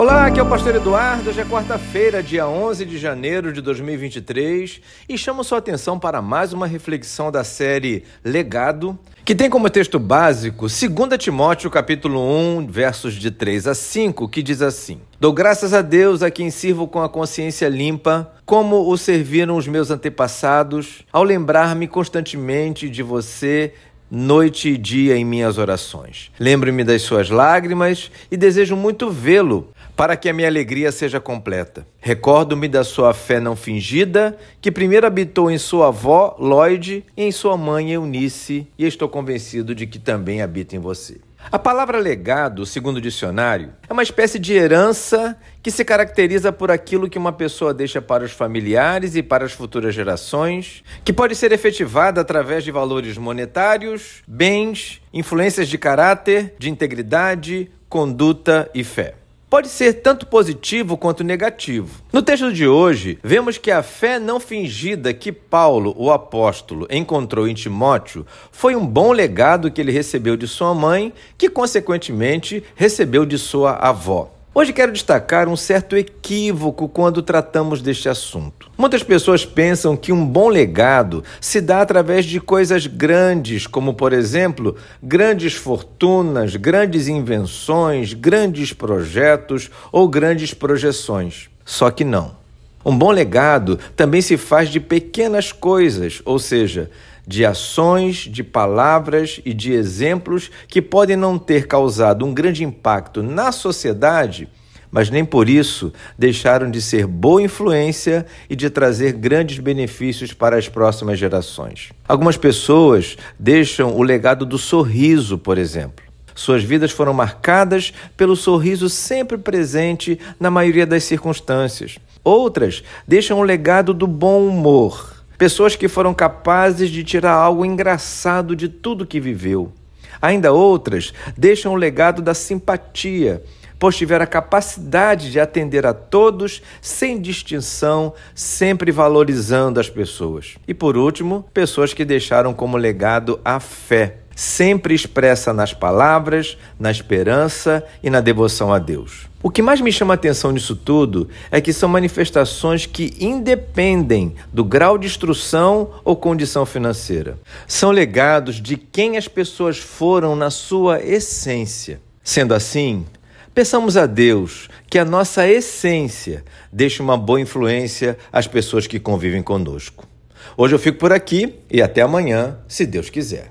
Olá, aqui é o Pastor Eduardo. Hoje é quarta-feira, dia 11 de janeiro de 2023, e chamo sua atenção para mais uma reflexão da série Legado, que tem como texto básico 2 Timóteo capítulo 1, versos de 3 a 5, que diz assim: Dou graças a Deus a quem sirvo com a consciência limpa, como o serviram os meus antepassados, ao lembrar-me constantemente de você noite e dia em minhas orações. Lembro-me das suas lágrimas e desejo muito vê-lo para que a minha alegria seja completa. Recordo-me da sua fé não fingida, que primeiro habitou em sua avó, Lloyd, e em sua mãe, Eunice, e estou convencido de que também habita em você. A palavra legado, segundo o dicionário, é uma espécie de herança que se caracteriza por aquilo que uma pessoa deixa para os familiares e para as futuras gerações, que pode ser efetivada através de valores monetários, bens, influências de caráter, de integridade, conduta e fé pode ser tanto positivo quanto negativo. No texto de hoje, vemos que a fé não fingida que Paulo, o apóstolo, encontrou em Timóteo foi um bom legado que ele recebeu de sua mãe, que consequentemente recebeu de sua avó. Hoje quero destacar um certo equívoco quando tratamos deste assunto. Muitas pessoas pensam que um bom legado se dá através de coisas grandes, como, por exemplo, grandes fortunas, grandes invenções, grandes projetos ou grandes projeções. Só que não. Um bom legado também se faz de pequenas coisas, ou seja, de ações, de palavras e de exemplos que podem não ter causado um grande impacto na sociedade, mas nem por isso deixaram de ser boa influência e de trazer grandes benefícios para as próximas gerações. Algumas pessoas deixam o legado do sorriso, por exemplo. Suas vidas foram marcadas pelo sorriso sempre presente na maioria das circunstâncias. Outras deixam o legado do bom humor Pessoas que foram capazes de tirar algo engraçado de tudo que viveu. Ainda outras deixam o legado da simpatia, pois tiveram a capacidade de atender a todos sem distinção, sempre valorizando as pessoas. E por último, pessoas que deixaram como legado a fé, sempre expressa nas palavras, na esperança e na devoção a Deus. O que mais me chama a atenção nisso tudo é que são manifestações que independem do grau de instrução ou condição financeira. São legados de quem as pessoas foram na sua essência. Sendo assim, peçamos a Deus que a nossa essência deixe uma boa influência às pessoas que convivem conosco. Hoje eu fico por aqui e até amanhã, se Deus quiser.